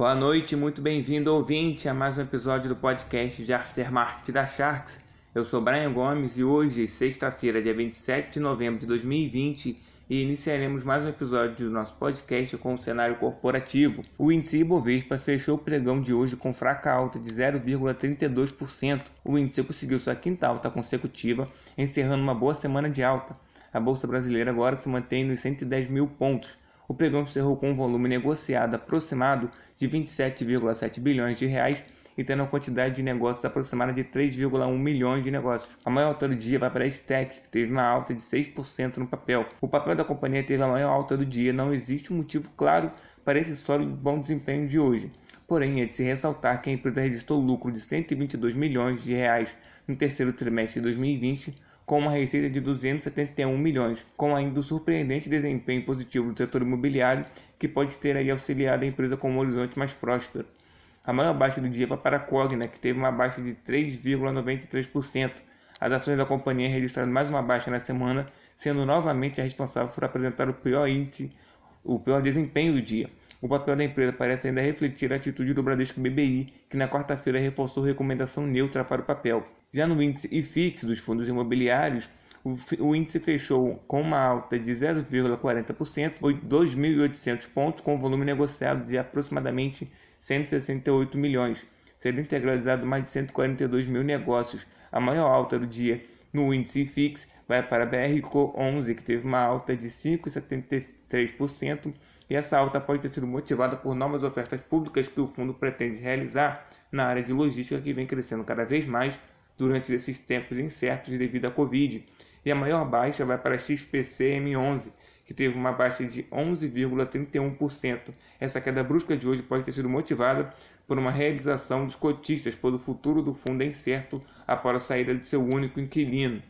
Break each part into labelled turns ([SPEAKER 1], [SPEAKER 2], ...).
[SPEAKER 1] Boa noite, muito bem-vindo ouvinte a mais um episódio do podcast de Aftermarket da Sharks. Eu sou Brian Gomes e hoje, sexta-feira, dia 27 de novembro de 2020, iniciaremos mais um episódio do nosso podcast com o cenário corporativo. O índice Ibovespa fechou o pregão de hoje com fraca alta de 0,32%. O índice conseguiu sua quinta alta consecutiva, encerrando uma boa semana de alta. A bolsa brasileira agora se mantém nos 110 mil pontos o pregão encerrou com um volume negociado aproximado de 27,7 bilhões de reais e tendo uma quantidade de negócios aproximada de 3,1 milhões de negócios. A maior alta do dia vai para a Stack, que teve uma alta de 6% no papel. O papel da companhia teve a maior alta do dia, não existe um motivo claro para esse sólido bom desempenho de hoje. Porém, é de se ressaltar que a empresa registrou lucro de 122 milhões de reais no terceiro trimestre de 2020, com uma receita de 271 milhões, com ainda o surpreendente desempenho positivo do setor imobiliário, que pode ter aí auxiliado a empresa com um horizonte mais próspero. A maior baixa do dia foi para a Cogna, que teve uma baixa de 3,93%. As ações da companhia registraram mais uma baixa na semana, sendo novamente a responsável por apresentar o pior índice, o pior desempenho do dia. O papel da empresa parece ainda refletir a atitude do Bradesco BBI, que na quarta-feira reforçou recomendação neutra para o papel. Já no índice IFIX dos fundos imobiliários, o índice fechou com uma alta de 0,40%, 2.800 pontos, com volume negociado de aproximadamente 168 milhões, sendo integralizado mais de 142 mil negócios. A maior alta do dia no índice IFIX vai para a BRCO 11, que teve uma alta de 5,73%, e essa alta pode ter sido motivada por novas ofertas públicas que o fundo pretende realizar na área de logística que vem crescendo cada vez mais durante esses tempos incertos devido à Covid. E a maior baixa vai para a XPC M11, que teve uma baixa de 11,31%. Essa queda brusca de hoje pode ter sido motivada por uma realização dos cotistas, pois o futuro do fundo é incerto após a saída de seu único inquilino.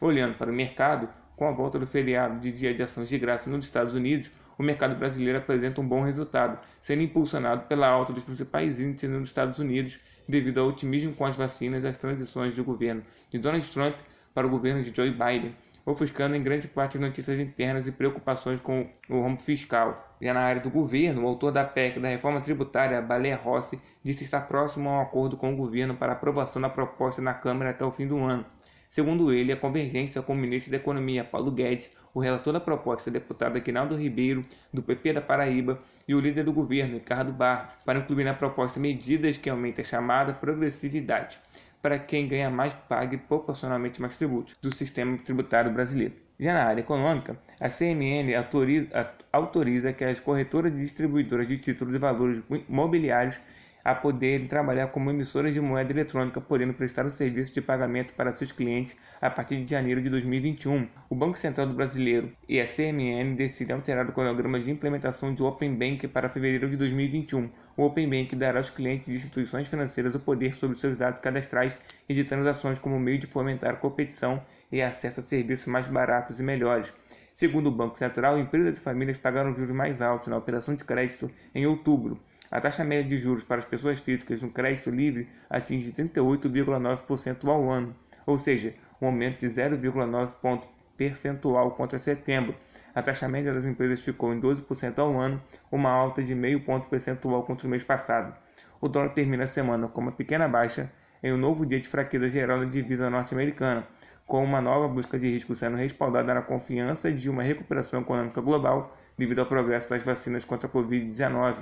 [SPEAKER 1] Olhando para o mercado, com a volta do feriado de dia de ações de graça nos Estados Unidos, o mercado brasileiro apresenta um bom resultado, sendo impulsionado pela alta dos principais índices nos Estados Unidos devido ao otimismo com as vacinas e as transições do governo de Donald Trump para o governo de Joe Biden, ofuscando em grande parte notícias internas e preocupações com o rombo fiscal. Já na área do governo, o autor da PEC da reforma tributária, Baleia Rossi, disse estar próximo a um acordo com o governo para aprovação da proposta na Câmara até o fim do ano. Segundo ele, a convergência com o ministro da Economia, Paulo Guedes, o relator da proposta, deputado Aguinaldo Ribeiro, do PP da Paraíba, e o líder do governo, Ricardo Barros, para incluir na proposta medidas que aumentem a chamada progressividade, para quem ganha mais pague proporcionalmente mais tributos do sistema tributário brasileiro. Já na área econômica, a CMN autoriza, autoriza que as corretoras e distribuidoras de títulos de valores imobiliários a poderem trabalhar como emissoras de moeda eletrônica, podendo prestar o serviço de pagamento para seus clientes a partir de janeiro de 2021. O Banco Central do Brasileiro e a CMN decidem alterar o cronograma de implementação do Open Bank para fevereiro de 2021. O Open Bank dará aos clientes de instituições financeiras o poder sobre seus dados cadastrais e de transações como meio de fomentar a competição e acesso a serviços mais baratos e melhores. Segundo o Banco Central, empresas e famílias pagaram juros mais altos na operação de crédito em outubro. A taxa média de juros para as pessoas físicas no crédito livre atinge 38,9% ao ano, ou seja, um aumento de 0,9 ponto percentual contra setembro. A taxa média das empresas ficou em 12% ao ano, uma alta de meio ponto percentual contra o mês passado. O dólar termina a semana com uma pequena baixa em um novo dia de fraqueza geral na divisa norte-americana, com uma nova busca de risco sendo respaldada na confiança de uma recuperação econômica global devido ao progresso das vacinas contra a Covid-19.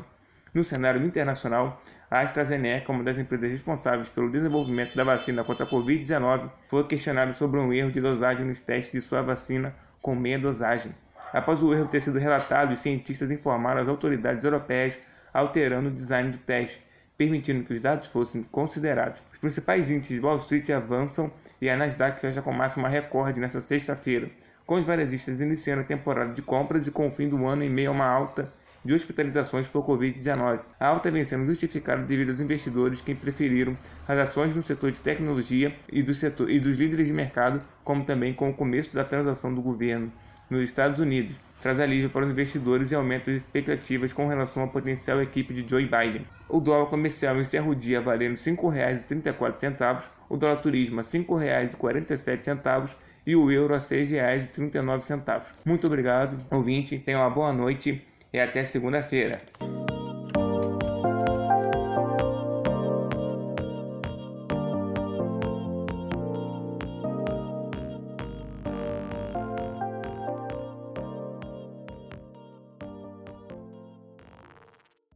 [SPEAKER 1] No cenário internacional, a AstraZeneca, uma das empresas responsáveis pelo desenvolvimento da vacina contra a Covid-19, foi questionada sobre um erro de dosagem nos testes de sua vacina com meia dosagem. Após o erro ter sido relatado, os cientistas informaram as autoridades europeias, alterando o design do teste, permitindo que os dados fossem considerados. Os principais índices de Wall Street avançam e a Nasdaq fecha com máxima recorde nesta sexta-feira, com os varejistas iniciando a temporada de compras e com o fim do ano em meio a uma alta de hospitalizações por Covid-19. A alta vem sendo justificada devido aos investidores que preferiram as ações no setor de tecnologia e, do setor, e dos líderes de mercado, como também com o começo da transação do governo nos Estados Unidos, traz alívio para os investidores e aumenta as expectativas com relação à potencial equipe de Joe Biden. O dólar comercial encerra o dia valendo R$ 5,34, o dólar turismo a R$ 5,47 e o euro a R$ 6,39. Muito obrigado, ouvinte, tenha uma boa noite e até segunda-feira.